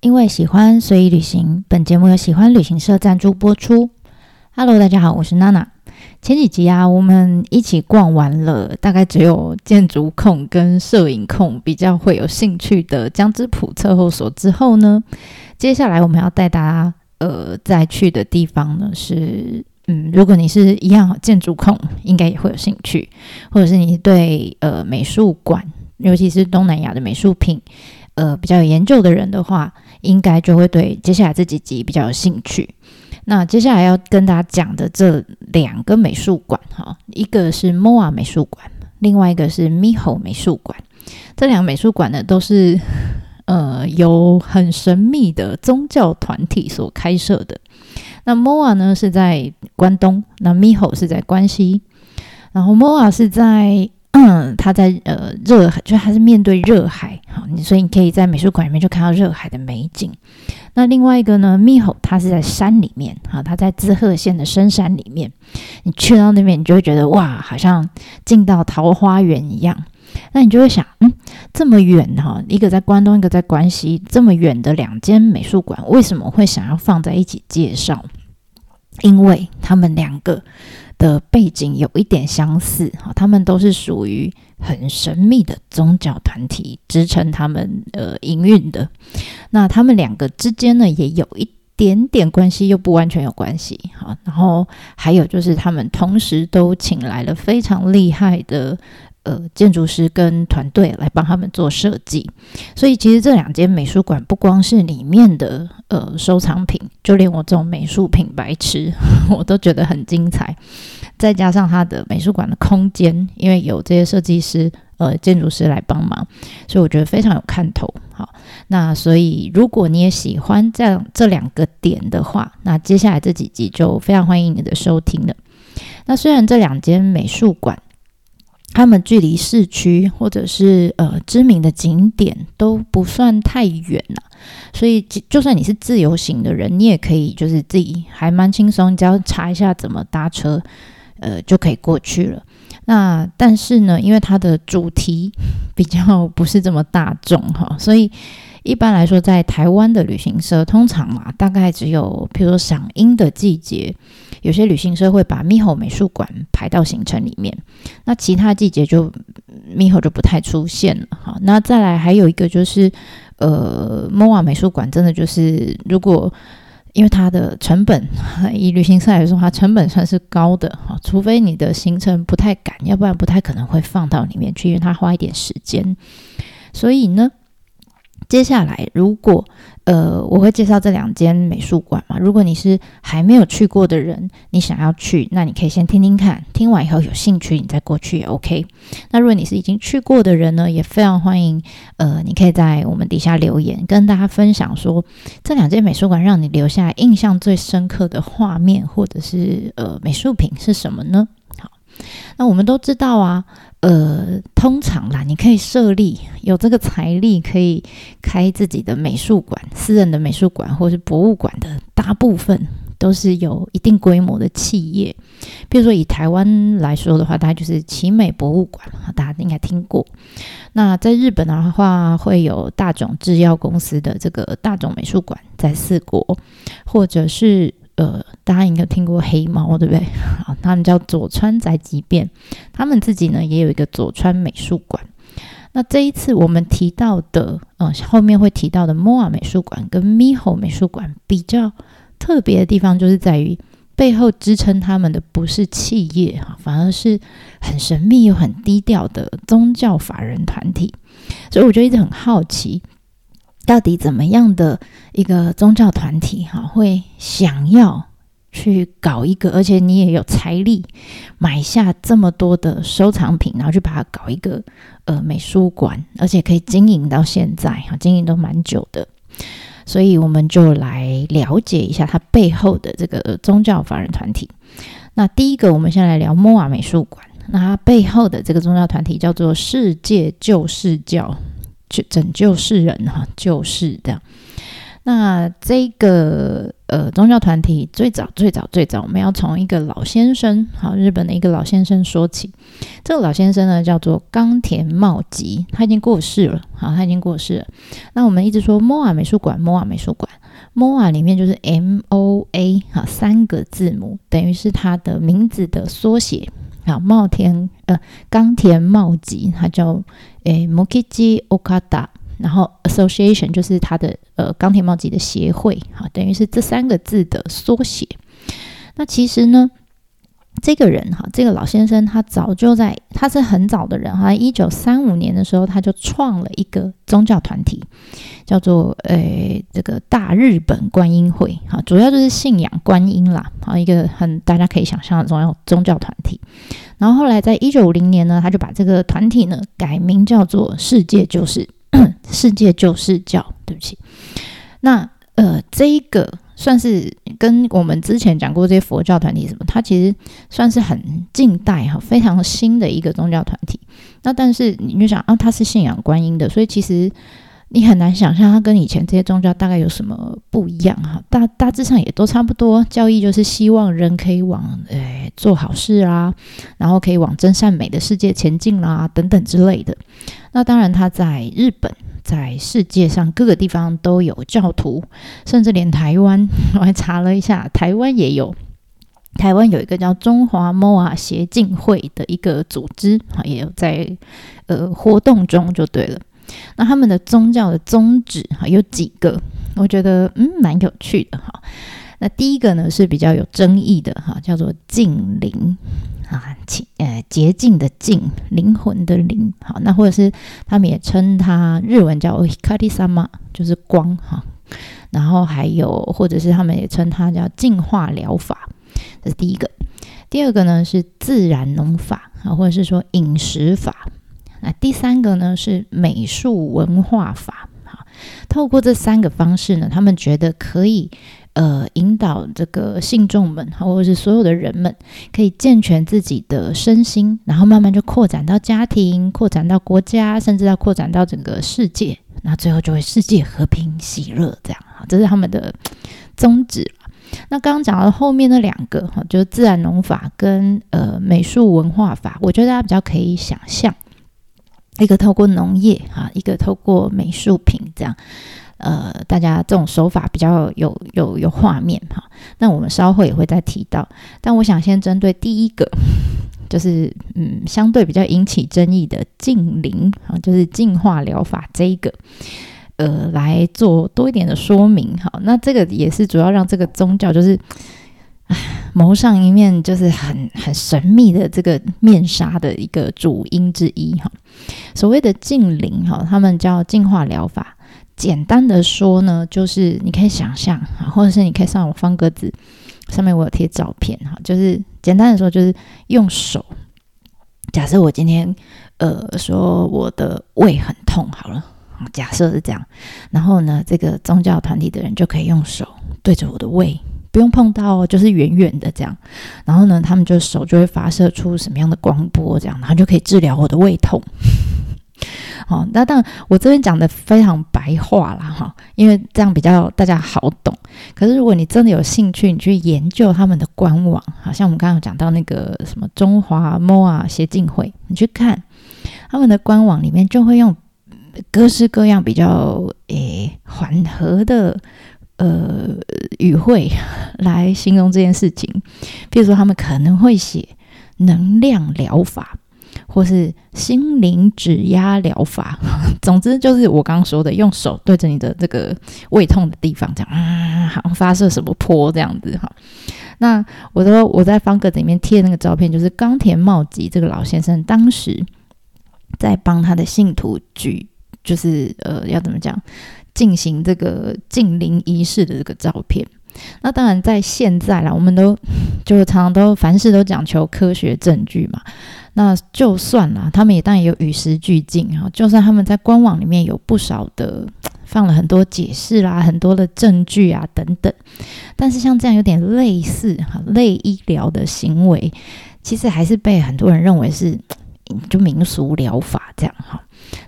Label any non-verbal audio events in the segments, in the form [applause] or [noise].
因为喜欢，所以旅行。本节目由喜欢旅行社赞助播出。Hello，大家好，我是娜娜。前几集啊，我们一起逛完了，大概只有建筑控跟摄影控比较会有兴趣的江之浦测候所之后呢，接下来我们要带大家呃再去的地方呢是，嗯，如果你是一样建筑控，应该也会有兴趣，或者是你对呃美术馆，尤其是东南亚的美术品，呃比较有研究的人的话，应该就会对接下来这几集比较有兴趣。那接下来要跟大家讲的这两个美术馆，哈，一个是 MOA 美术馆，另外一个是 MIHO 美术馆。这两个美术馆呢，都是呃由很神秘的宗教团体所开设的。那 MOA 呢是在关东，那 MIHO 是在关西。然后 MOA 是在。嗯，它在呃热海，就它是面对热海，好，你所以你可以在美术馆里面就看到热海的美景。那另外一个呢，密吼它是在山里面，哈，它在滋贺县的深山里面。你去到那边，你就会觉得哇，好像进到桃花源一样。那你就会想，嗯，这么远哈，一个在关东，一个在关西，这么远的两间美术馆，为什么会想要放在一起介绍？因为他们两个。的背景有一点相似，哈，他们都是属于很神秘的宗教团体支撑他们呃营运的。那他们两个之间呢，也有一点点关系，又不完全有关系，哈。然后还有就是，他们同时都请来了非常厉害的。呃，建筑师跟团队来帮他们做设计，所以其实这两间美术馆不光是里面的呃收藏品，就连我这种美术品白痴，[laughs] 我都觉得很精彩。再加上它的美术馆的空间，因为有这些设计师、呃建筑师来帮忙，所以我觉得非常有看头。好，那所以如果你也喜欢这样这两个点的话，那接下来这几集就非常欢迎你的收听了。那虽然这两间美术馆，他们距离市区或者是呃知名的景点都不算太远了，所以就算你是自由行的人，你也可以就是自己还蛮轻松，只要查一下怎么搭车，呃就可以过去了。那但是呢，因为它的主题比较不是这么大众哈，所以一般来说，在台湾的旅行社通常嘛，大概只有比如说赏樱的季节。有些旅行社会把猕猴美术馆排到行程里面，那其他季节就猕猴就不太出现了哈。那再来还有一个就是，呃莫瓦美术馆真的就是如果因为它的成本以旅行社来说，它成本算是高的哈，除非你的行程不太赶，要不然不太可能会放到里面去，因为它花一点时间。所以呢。接下来，如果呃，我会介绍这两间美术馆嘛。如果你是还没有去过的人，你想要去，那你可以先听听看，听完以后有兴趣，你再过去也 OK。那如果你是已经去过的人呢，也非常欢迎，呃，你可以在我们底下留言，跟大家分享说这两间美术馆让你留下印象最深刻的画面或者是呃美术品是什么呢？好，那我们都知道啊。呃，通常啦，你可以设立有这个财力，可以开自己的美术馆、私人的美术馆或是博物馆的，大部分都是有一定规模的企业。比如说以台湾来说的话，大概就是奇美博物馆，大家应该听过。那在日本的话，会有大冢制药公司的这个大冢美术馆在四国，或者是。呃，大家应该听过黑猫，对不对？[laughs] 好，他们叫佐川宅急便，他们自己呢也有一个佐川美术馆。那这一次我们提到的，呃，后面会提到的 MOA 美术馆跟 MIHO 美术馆比较特别的地方，就是在于背后支撑他们的不是企业哈，反而是很神秘又很低调的宗教法人团体。所以我就一直很好奇。到底怎么样的一个宗教团体哈，会想要去搞一个，而且你也有财力买下这么多的收藏品，然后去把它搞一个呃美术馆，而且可以经营到现在哈，经营都蛮久的。所以我们就来了解一下它背后的这个宗教法人团体。那第一个，我们先来聊摩瓦美术馆。那它背后的这个宗教团体叫做世界救世教。去拯救世人哈，救世的。那这个呃宗教团体最早最早最早，我们要从一个老先生，好，日本的一个老先生说起。这个老先生呢叫做冈田茂吉，他已经过世了，好，他已经过世了。那我们一直说 MOA 美术馆，MOA 美术馆，MOA 里面就是 M O A 哈三个字母，等于是他的名字的缩写。好，茂田呃冈田茂吉，他叫诶 m o k i j i Okada。然后，association 就是他的呃钢铁帽子的协会，好，等于是这三个字的缩写。那其实呢，这个人哈，这个老先生他早就在，他是很早的人哈，一九三五年的时候他就创了一个宗教团体，叫做呃这个大日本观音会，哈，主要就是信仰观音啦，好一个很大家可以想象的宗教宗教团体。然后后来在一九五零年呢，他就把这个团体呢改名叫做世界就是。[coughs] 世界救世教，对不起。那呃，这个算是跟我们之前讲过这些佛教团体什么，它其实算是很近代哈，非常新的一个宗教团体。那但是你就想啊，它是信仰观音的，所以其实你很难想象它跟以前这些宗教大概有什么不一样哈。大大致上也都差不多，教义就是希望人可以往诶做好事啊，然后可以往真善美的世界前进啦，等等之类的。那当然，他在日本，在世界上各个地方都有教徒，甚至连台湾，[laughs] 我还查了一下，台湾也有。台湾有一个叫中华摩尔协进会的一个组织，哈，也有在呃活动中就对了。那他们的宗教的宗旨，哈，有几个，我觉得嗯蛮有趣的哈。那第一个呢是比较有争议的哈，叫做净灵。啊，清呃洁净的净，灵魂的灵，好，那或者是他们也称它日文叫 hikari sama，就是光哈，然后还有或者是他们也称它叫净化疗法，这是第一个。第二个呢是自然农法啊，或者是说饮食法。那第三个呢是美术文化法。好，透过这三个方式呢，他们觉得可以。呃，引导这个信众们，或者是所有的人们，可以健全自己的身心，然后慢慢就扩展到家庭，扩展到国家，甚至要扩展到整个世界，那最后就会世界和平喜乐，这样哈，这是他们的宗旨。那刚刚讲到后面那两个哈，就是自然农法跟呃美术文化法，我觉得大家比较可以想象，一个透过农业哈，一个透过美术品这样。呃，大家这种手法比较有有有画面哈，那我们稍后也会再提到。但我想先针对第一个，就是嗯，相对比较引起争议的近灵啊，就是净化疗法这一个，呃，来做多一点的说明哈。那这个也是主要让这个宗教就是蒙上一面就是很很神秘的这个面纱的一个主因之一哈。所谓的净灵哈，他们叫净化疗法。简单的说呢，就是你可以想象啊，或者是你可以上我方格子上面，我有贴照片哈。就是简单的说，就是用手。假设我今天呃说我的胃很痛，好了，假设是这样。然后呢，这个宗教团体的人就可以用手对着我的胃，不用碰到哦，就是远远的这样。然后呢，他们就手就会发射出什么样的光波，这样，然后就可以治疗我的胃痛。好，那当然我这边讲的非常白话啦，哈，因为这样比较大家好懂。可是如果你真的有兴趣，你去研究他们的官网，好像我们刚刚讲到那个什么中华 MOA 协进会，你去看他们的官网里面，就会用各式各样比较诶缓和的呃语汇来形容这件事情。比如说，他们可能会写能量疗法。或是心灵指压疗法，总之就是我刚刚说的，用手对着你的这个胃痛的地方，这样啊，好像发射什么波这样子哈。那我说我在方格子里面贴那个照片，就是冈田茂吉这个老先生当时在帮他的信徒举，就是呃要怎么讲，进行这个静灵仪式的这个照片。那当然在现在啦，我们都 [laughs] 就常常都凡事都讲求科学证据嘛。那就算啦，他们也当然有与时俱进哈。就算他们在官网里面有不少的放了很多解释啦，很多的证据啊等等，但是像这样有点类似哈类医疗的行为，其实还是被很多人认为是就民俗疗法这样哈。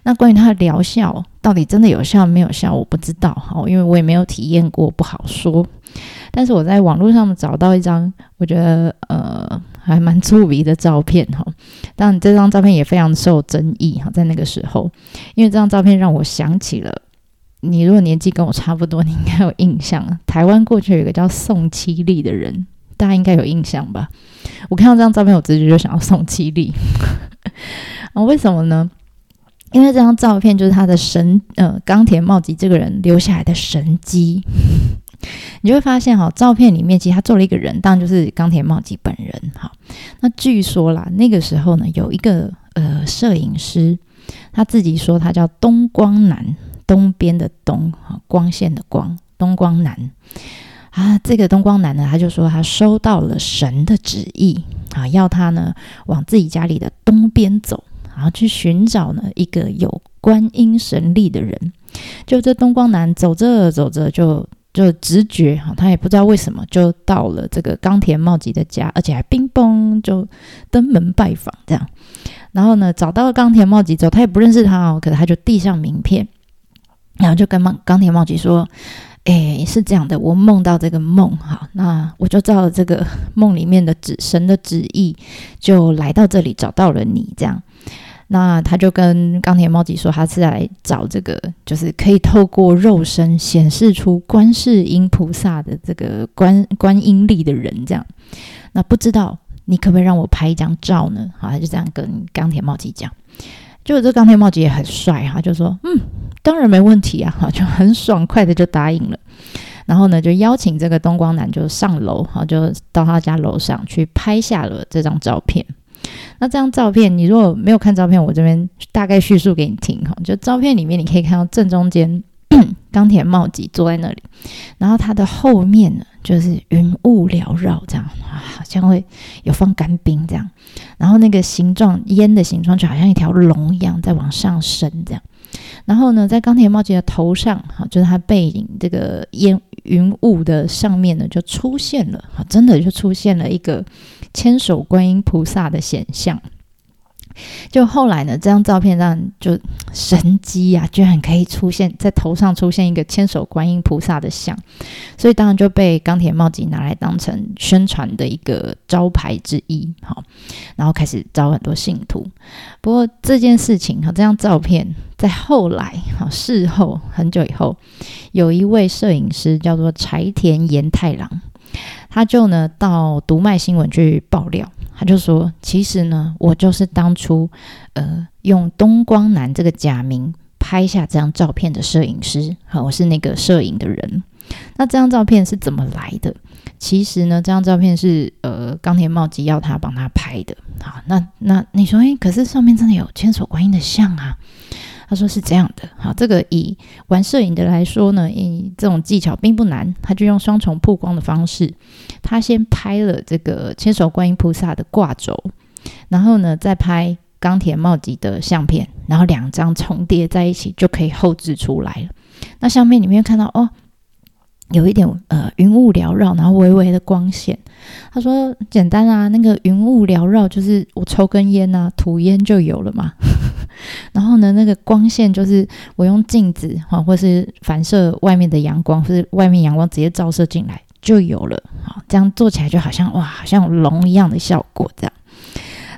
那关于它的疗效到底真的有效没有效，我不知道哈，因为我也没有体验过，不好说。但是我在网络上找到一张，我觉得呃还蛮出名的照片哈。当然，这张照片也非常受争议哈，在那个时候，因为这张照片让我想起了你，如果年纪跟我差不多，你应该有印象。台湾过去有一个叫宋七力的人，大家应该有印象吧？我看到这张照片，我直觉就想要宋七力啊？[laughs] 为什么呢？因为这张照片就是他的神，呃，冈田茂吉这个人留下来的神迹。你就会发现，哈，照片里面其实他做了一个人，当然就是冈田茂吉本人。哈，那据说啦，那个时候呢，有一个呃摄影师，他自己说他叫东光南，东边的东，哈，光线的光，东光南。啊，这个东光南呢，他就说他收到了神的旨意，啊，要他呢往自己家里的东边走。然后去寻找呢一个有观音神力的人，就这东光南走着走着就就直觉哈，他也不知道为什么就到了这个冈田茂吉的家，而且还冰崩就登门拜访这样。然后呢找到了冈田茂吉之后，他也不认识他哦，可是他就递上名片，然后就跟冈冈田茂吉说：“哎，是这样的，我梦到这个梦哈，那我就照这个梦里面的指神的旨意，就来到这里找到了你这样。”那他就跟钢铁猫吉说，他是来找这个，就是可以透过肉身显示出观世音菩萨的这个观观音力的人，这样。那不知道你可不可以让我拍一张照呢？好，他就这样跟钢铁猫吉讲。就这钢铁猫吉也很帅哈，就说嗯，当然没问题啊，哈，就很爽快的就答应了。然后呢，就邀请这个东光男就上楼，哈，就到他家楼上去拍下了这张照片。那这张照片，你如果没有看照片，我这边大概叙述给你听哈。就照片里面，你可以看到正中间 [coughs] 钢铁茂吉坐在那里，然后他的后面呢，就是云雾缭绕，这样啊，好像会有放干冰这样。然后那个形状烟的形状，就好像一条龙一样在往上升这样。然后呢，在钢铁茂吉的头上，哈，就是他背影这个烟云雾的上面呢，就出现了，哈，真的就出现了一个。千手观音菩萨的显像，就后来呢，这张照片让就神机啊，居然可以出现在头上出现一个千手观音菩萨的像，所以当然就被钢铁帽子拿来当成宣传的一个招牌之一，好，然后开始招很多信徒。不过这件事情哈，这张照片在后来哈事后很久以后，有一位摄影师叫做柴田严太郎。他就呢到读卖新闻去爆料，他就说，其实呢，我就是当初呃用东光男这个假名拍下这张照片的摄影师，好，我是那个摄影的人。那这张照片是怎么来的？其实呢，这张照片是呃钢铁茂吉要他帮他拍的。好，那那你说，诶，可是上面真的有千手观音的像啊？他说是这样的，好，这个以玩摄影的来说呢，以这种技巧并不难，他就用双重曝光的方式，他先拍了这个千手观音菩萨的挂轴，然后呢再拍钢铁茂吉的相片，然后两张重叠在一起就可以后置出来了。那相片里面看到哦。有一点呃云雾缭绕，然后微微的光线。他说简单啊，那个云雾缭绕就是我抽根烟啊，吐烟就有了嘛。然后呢，那个光线就是我用镜子哈，或是反射外面的阳光，或是外面阳光直接照射进来就有了。好，这样做起来就好像哇，好像龙一样的效果这样。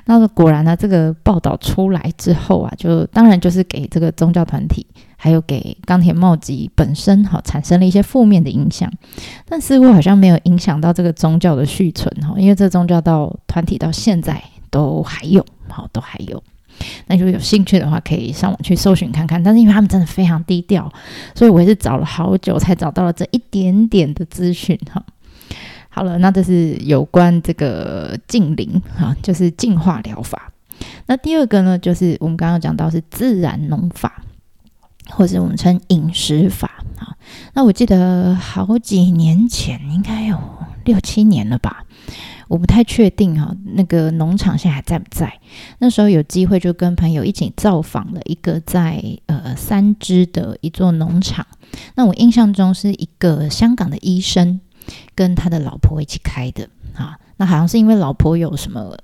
那果然呢，这个报道出来之后啊，就当然就是给这个宗教团体。还有给钢铁茂吉本身哈产生了一些负面的影响，但似乎好像没有影响到这个宗教的续存哈，因为这宗教到团体到现在都还有，好都还有。那如果有兴趣的话，可以上网去搜寻看看。但是因为他们真的非常低调，所以我也是找了好久才找到了这一点点的资讯哈。好了，那这是有关这个静灵哈，就是净化疗法。那第二个呢，就是我们刚刚讲到是自然农法。或者我们称饮食法啊，那我记得好几年前，应该有六七年了吧，我不太确定哈。那个农场现在还在不在？那时候有机会就跟朋友一起造访了一个在呃三支的一座农场。那我印象中是一个香港的医生跟他的老婆一起开的啊。那好像是因为老婆有什么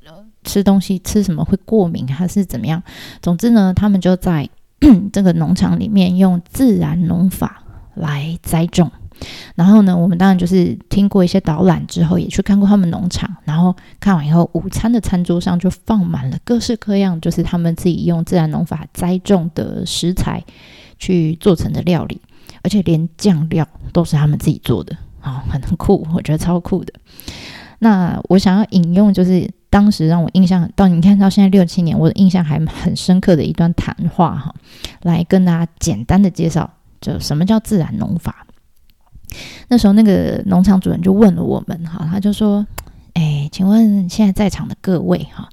吃东西吃什么会过敏还是怎么样？总之呢，他们就在。[clears throat] 这个农场里面用自然农法来栽种，然后呢，我们当然就是听过一些导览之后，也去看过他们农场。然后看完以后，午餐的餐桌上就放满了各式各样，就是他们自己用自然农法栽种的食材去做成的料理，而且连酱料都是他们自己做的，啊，很酷，我觉得超酷的。那我想要引用，就是当时让我印象到你看到现在六七年，我的印象还很深刻的一段谈话哈，来跟大家简单的介绍，就什么叫自然农法。那时候那个农场主人就问了我们哈，他就说：“哎，请问现在在场的各位哈，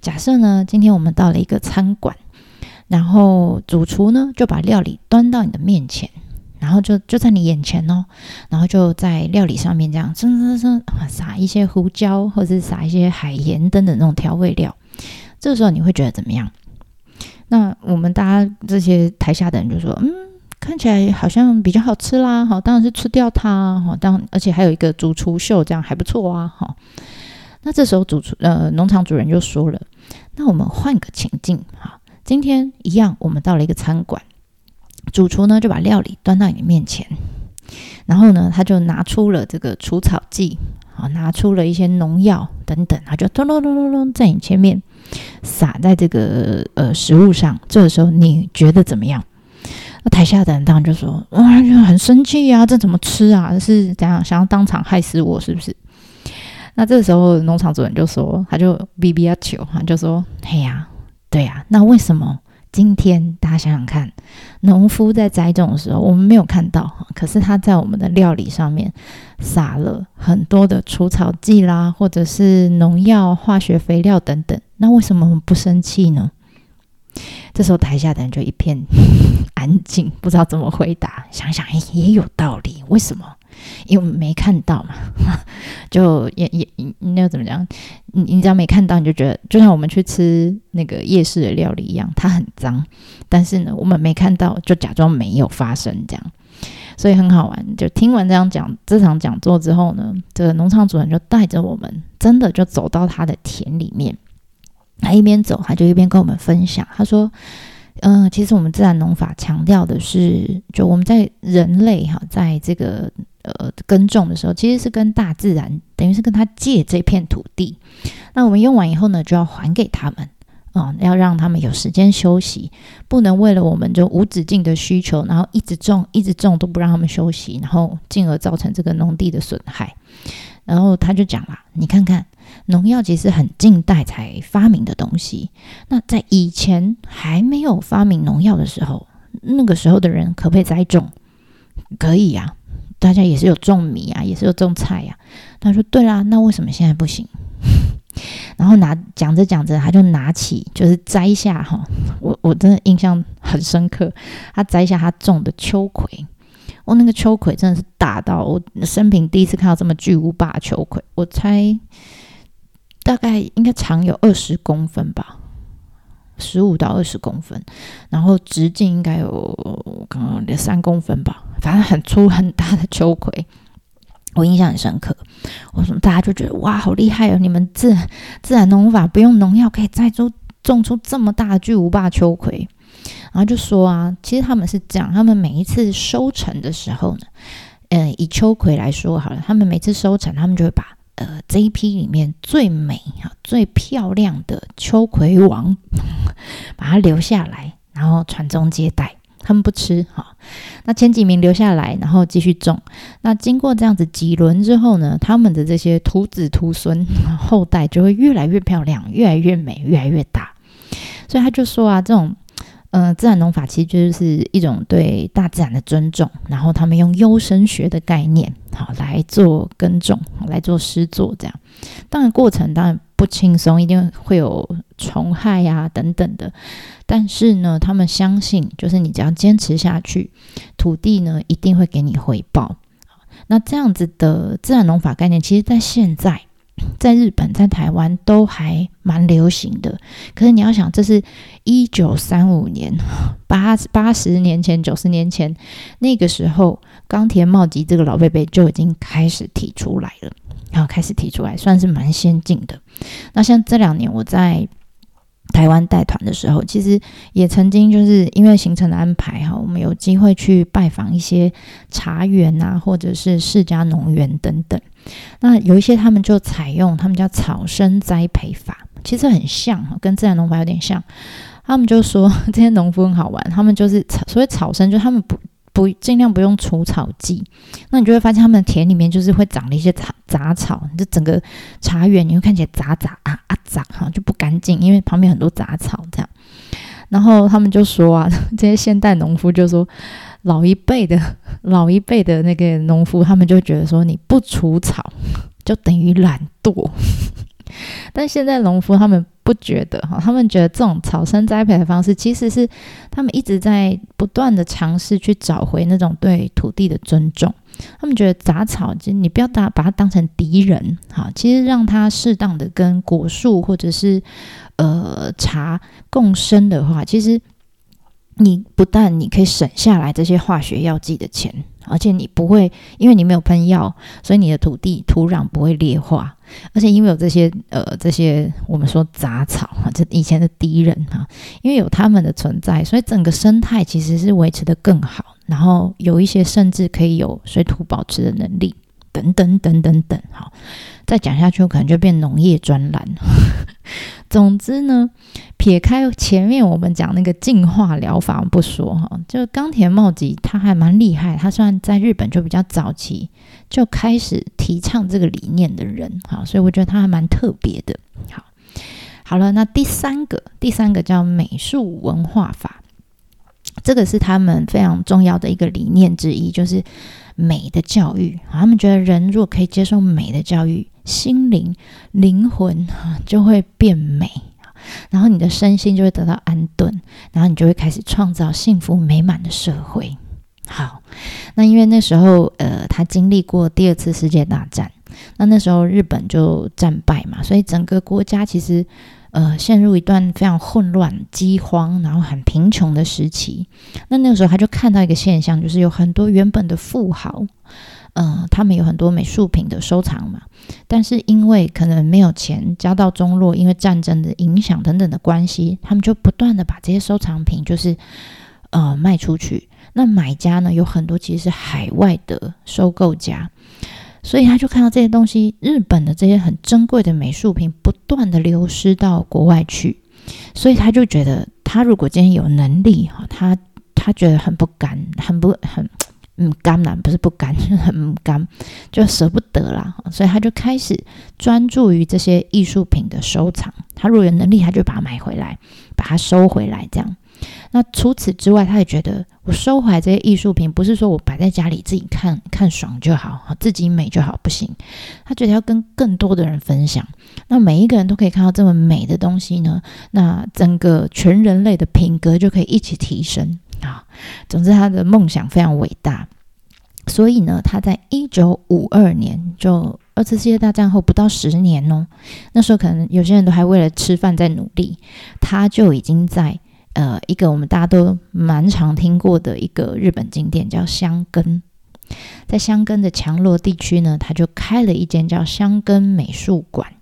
假设呢今天我们到了一个餐馆，然后主厨呢就把料理端到你的面前。”然后就就在你眼前哦，然后就在料理上面这样，噌噌噌撒一些胡椒，或者是撒一些海盐等等那种调味料。这个时候你会觉得怎么样？那我们大家这些台下的人就说：“嗯，看起来好像比较好吃啦。”好，当然是吃掉它。好，当而且还有一个主厨秀，这样还不错啊。好，那这时候主厨呃农场主人就说了：“那我们换个情境哈，今天一样，我们到了一个餐馆。”主厨呢就把料理端到你面前，然后呢他就拿出了这个除草剂，啊，拿出了一些农药等等，他就咚咚咚咚咚在你前面撒在这个呃食物上。这个时候你觉得怎么样？那台下的人当然就说：哇，就很生气啊，这怎么吃啊？是怎样想要当场害死我是不是？那这时候农场主人就说：他就哔哔啊求，他就说：嘿呀，对呀，那为什么？今天大家想想看，农夫在栽种的时候，我们没有看到，可是他在我们的料理上面撒了很多的除草剂啦，或者是农药、化学肥料等等。那为什么我们不生气呢？这时候台下的人就一片 [laughs] 安静，不知道怎么回答。想想也有道理，为什么？因为没看到嘛，[laughs] 就也也那怎么讲？你你只要没看到，你就觉得就像我们去吃那个夜市的料理一样，它很脏。但是呢，我们没看到，就假装没有发生这样，所以很好玩。就听完这样讲这场讲座之后呢，这个农场主人就带着我们，真的就走到他的田里面。他一边走，他就一边跟我们分享。他说。嗯，其实我们自然农法强调的是，就我们在人类哈，在这个呃耕种的时候，其实是跟大自然等于是跟他借这片土地。那我们用完以后呢，就要还给他们啊，要让他们有时间休息，不能为了我们就无止境的需求，然后一直种一直种都不让他们休息，然后进而造成这个农地的损害。然后他就讲啦，你看看。农药其实很近代才发明的东西。那在以前还没有发明农药的时候，那个时候的人可不可以栽种？可以呀，大家也是有种米啊，也是有种菜呀。他说：“对啦，那为什么现在不行？” [laughs] 然后拿讲着讲着，他就拿起就是摘下哈，我我真的印象很深刻。他摘下他种的秋葵，哦，那个秋葵真的是大到我生平第一次看到这么巨无霸秋葵，我猜。大概应该长有二十公分吧，十五到二十公分，然后直径应该有刚刚两三公分吧，反正很粗很大的秋葵，我印象很深刻。我说大家就觉得哇，好厉害哦！你们自自然农法不用农药，可以栽出种出这么大的巨无霸秋葵。然后就说啊，其实他们是这样，他们每一次收成的时候呢，嗯，以秋葵来说好了，他们每次收成，他们就会把。呃，这一批里面最美哈、最漂亮的秋葵王，把它留下来，然后传宗接代。他们不吃哈，那前几名留下来，然后继续种。那经过这样子几轮之后呢，他们的这些徒子徒孙后代就会越来越漂亮，越来越美，越来越大。所以他就说啊，这种。嗯，自然农法其实就是一种对大自然的尊重，然后他们用优生学的概念，好来做耕种，来做施作，这样。当然过程当然不轻松，一定会有虫害呀等等的。但是呢，他们相信，就是你只要坚持下去，土地呢一定会给你回报。那这样子的自然农法概念，其实在现在。在日本，在台湾都还蛮流行的。可是你要想，这是一九三五年，[laughs] 八八十年前、九十年前，那个时候，冈田茂吉这个老贝贝就已经开始提出来了，然后开始提出来，算是蛮先进的。那像这两年，我在台湾带团的时候，其实也曾经就是因为行程的安排哈，我们有机会去拜访一些茶园啊，或者是世家农园等等。那有一些他们就采用他们叫草生栽培法，其实很像哈，跟自然农法有点像。他们就说 [laughs] 这些农夫很好玩，他们就是草，所谓草生，就他们不。不尽量不用除草剂，那你就会发现他们的田里面就是会长了一些杂杂草，你就整个茶园你会看起来杂杂啊啊杂哈就不干净，因为旁边很多杂草这样。然后他们就说啊，[laughs] 这些现代农夫就说，老一辈的老一辈的那个农夫，他们就觉得说你不除草就等于懒惰。[laughs] 但现在农夫他们不觉得哈，他们觉得这种草生栽培的方式其实是他们一直在不断的尝试去找回那种对土地的尊重。他们觉得杂草，其实你不要把把它当成敌人，哈，其实让它适当的跟果树或者是呃茶共生的话，其实你不但你可以省下来这些化学药剂的钱。而且你不会，因为你没有喷药，所以你的土地土壤不会劣化。而且因为有这些呃这些我们说杂草哈，这以前的敌人哈，因为有他们的存在，所以整个生态其实是维持的更好。然后有一些甚至可以有水土保持的能力，等等等等等。好，再讲下去，可能就变农业专栏。[laughs] 总之呢，撇开前面我们讲那个净化疗法不说哈，就冈田茂吉他还蛮厉害，他算在日本就比较早期就开始提倡这个理念的人哈，所以我觉得他还蛮特别的。好，好了，那第三个，第三个叫美术文化法，这个是他们非常重要的一个理念之一，就是美的教育。他们觉得人如果可以接受美的教育。心灵、灵魂就会变美，然后你的身心就会得到安顿，然后你就会开始创造幸福美满的社会。好，那因为那时候，呃，他经历过第二次世界大战，那那时候日本就战败嘛，所以整个国家其实，呃，陷入一段非常混乱、饥荒，然后很贫穷的时期。那那个时候他就看到一个现象，就是有很多原本的富豪。嗯，他们有很多美术品的收藏嘛，但是因为可能没有钱，家道中落，因为战争的影响等等的关系，他们就不断的把这些收藏品就是呃卖出去。那买家呢，有很多其实是海外的收购家，所以他就看到这些东西，日本的这些很珍贵的美术品不断的流失到国外去，所以他就觉得，他如果今天有能力哈，他他觉得很不甘，很不很。嗯，甘难不是不甘，是 [laughs] 很甘，就舍不得啦。所以他就开始专注于这些艺术品的收藏。他如果有能力，他就把它买回来，把它收回来。这样。那除此之外，他也觉得我收回来这些艺术品，不是说我摆在家里自己看看爽就好，自己美就好，不行。他觉得要跟更多的人分享。那每一个人都可以看到这么美的东西呢，那整个全人类的品格就可以一起提升。啊，总之他的梦想非常伟大，所以呢，他在一九五二年，就二次世界大战后不到十年哦，那时候可能有些人都还为了吃饭在努力，他就已经在呃一个我们大家都蛮常听过的一个日本景点叫香根，在香根的强弱地区呢，他就开了一间叫香根美术馆，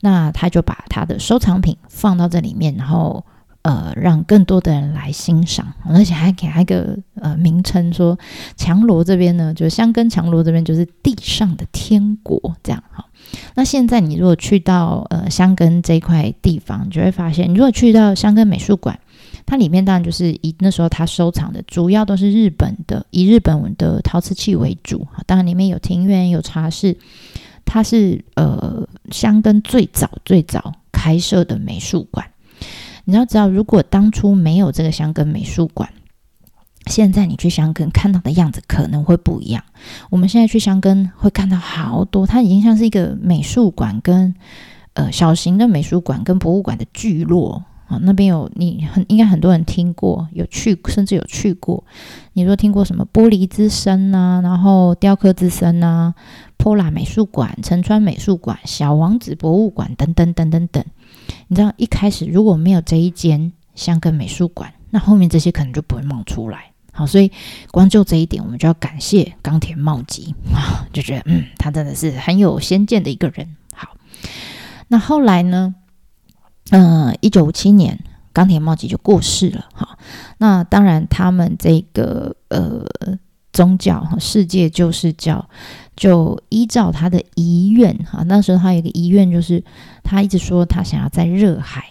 那他就把他的收藏品放到这里面，然后。呃，让更多的人来欣赏，而且还给他一个呃名称，说强罗这边呢，就是香根强罗这边就是地上的天国，这样哈。那现在你如果去到呃香根这一块地方，你就会发现，你如果去到香根美术馆，它里面当然就是以那时候他收藏的主要都是日本的，以日本的陶瓷器为主哈，当然里面有庭院有茶室，它是呃香根最早最早开设的美术馆。你要知道，如果当初没有这个香根美术馆，现在你去香根看到的样子可能会不一样。我们现在去香根会看到好多，它已经像是一个美术馆跟呃小型的美术馆跟博物馆的聚落啊。那边有你很应该很多人听过，有去甚至有去过。你说听过什么玻璃之声呐，然后雕刻之声呐，波拉美术馆、陈川美术馆、小王子博物馆等等等等等。你知道一开始如果没有这一间香根美术馆，那后面这些可能就不会冒出来。好，所以光就这一点，我们就要感谢冈田茂吉 [laughs] 啊，就觉得嗯，他真的是很有先见的一个人。好，那后来呢，嗯，一九五七年，冈田茂吉就过世了。哈，那当然，他们这个呃宗教哈，世界就是叫，就依照他的遗愿哈。那时候他有一个遗愿，就是他一直说他想要在热海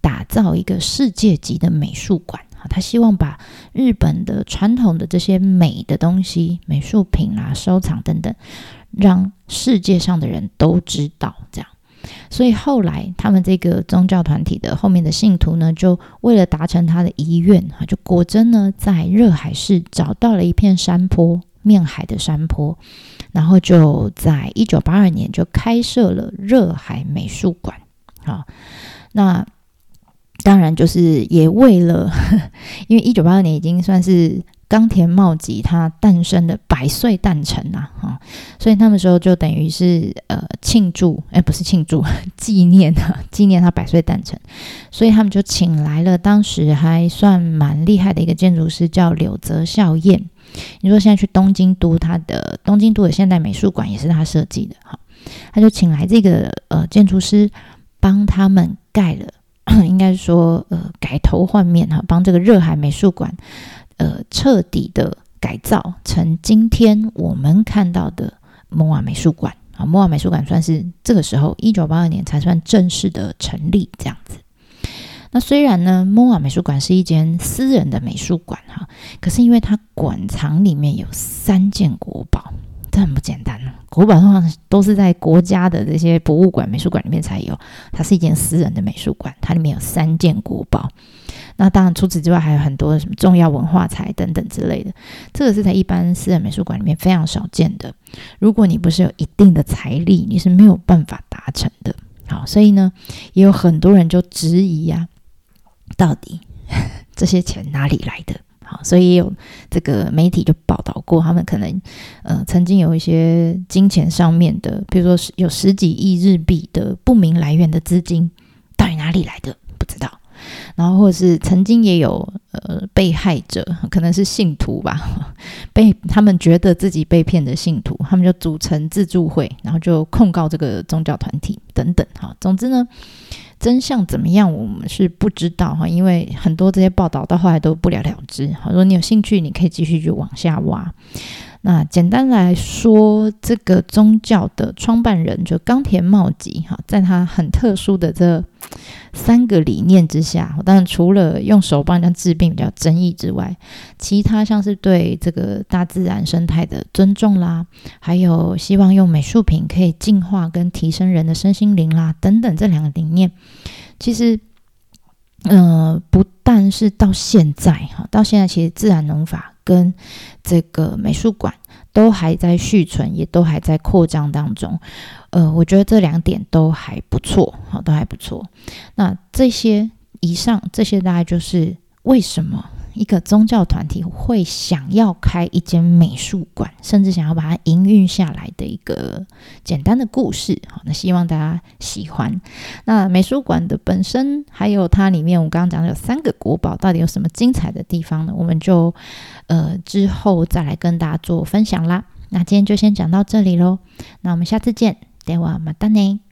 打造一个世界级的美术馆啊。他希望把日本的传统的这些美的东西、美术品啊、收藏等等，让世界上的人都知道。这样，所以后来他们这个宗教团体的后面的信徒呢，就为了达成他的遗愿啊，就果真呢在热海市找到了一片山坡，面海的山坡，然后就在一九八二年就开设了热海美术馆。好，那。当然，就是也为了，[laughs] 因为一九八二年已经算是冈田茂吉他诞生的百岁诞辰呐，哈，所以那个时候就等于是呃庆祝，哎，不是庆祝，[laughs] 纪念啊，[laughs] 纪念他百岁诞辰，所以他们就请来了当时还算蛮厉害的一个建筑师，叫柳泽孝彦。你说现在去东京都，他的东京都的现代美术馆也是他设计的，哈，他就请来这个呃建筑师帮他们盖了。[coughs] 应该说，呃，改头换面哈，帮这个热海美术馆，呃，彻底的改造成今天我们看到的摩瓦美术馆啊。摩瓦美术馆算是这个时候一九八二年才算正式的成立这样子。那虽然呢，摩瓦美术馆是一间私人的美术馆哈，可是因为它馆藏里面有三件国宝。这很不简单呢。国宝的话都是在国家的这些博物馆、美术馆里面才有，它是一间私人的美术馆，它里面有三件国宝。那当然，除此之外还有很多什么重要文化财等等之类的。这个是在一般私人美术馆里面非常少见的。如果你不是有一定的财力，你是没有办法达成的。好，所以呢，也有很多人就质疑呀，到底 [laughs] 这些钱哪里来的？好所以也有这个媒体就报道过，他们可能呃曾经有一些金钱上面的，比如说有十几亿日币的不明来源的资金，到底哪里来的不知道。然后或者是曾经也有呃被害者，可能是信徒吧，[laughs] 被他们觉得自己被骗的信徒，他们就组成自助会，然后就控告这个宗教团体等等。哈，总之呢。真相怎么样，我们是不知道哈，因为很多这些报道到后来都不了了之。如果你有兴趣，你可以继续去往下挖。那简单来说，这个宗教的创办人就冈田茂吉哈，在他很特殊的这三个理念之下，当然除了用手帮人家治病比较争议之外，其他像是对这个大自然生态的尊重啦，还有希望用美术品可以净化跟提升人的身心灵啦等等这两个理念，其实呃不但是到现在哈，到现在其实自然农法。跟这个美术馆都还在续存，也都还在扩张当中。呃，我觉得这两点都还不错，好，都还不错。那这些以上这些大概就是为什么。一个宗教团体会想要开一间美术馆，甚至想要把它营运下来的一个简单的故事。好，那希望大家喜欢。那美术馆的本身，还有它里面，我刚刚讲的有三个国宝，到底有什么精彩的地方呢？我们就呃之后再来跟大家做分享啦。那今天就先讲到这里喽。那我们下次见，待会马丹尼。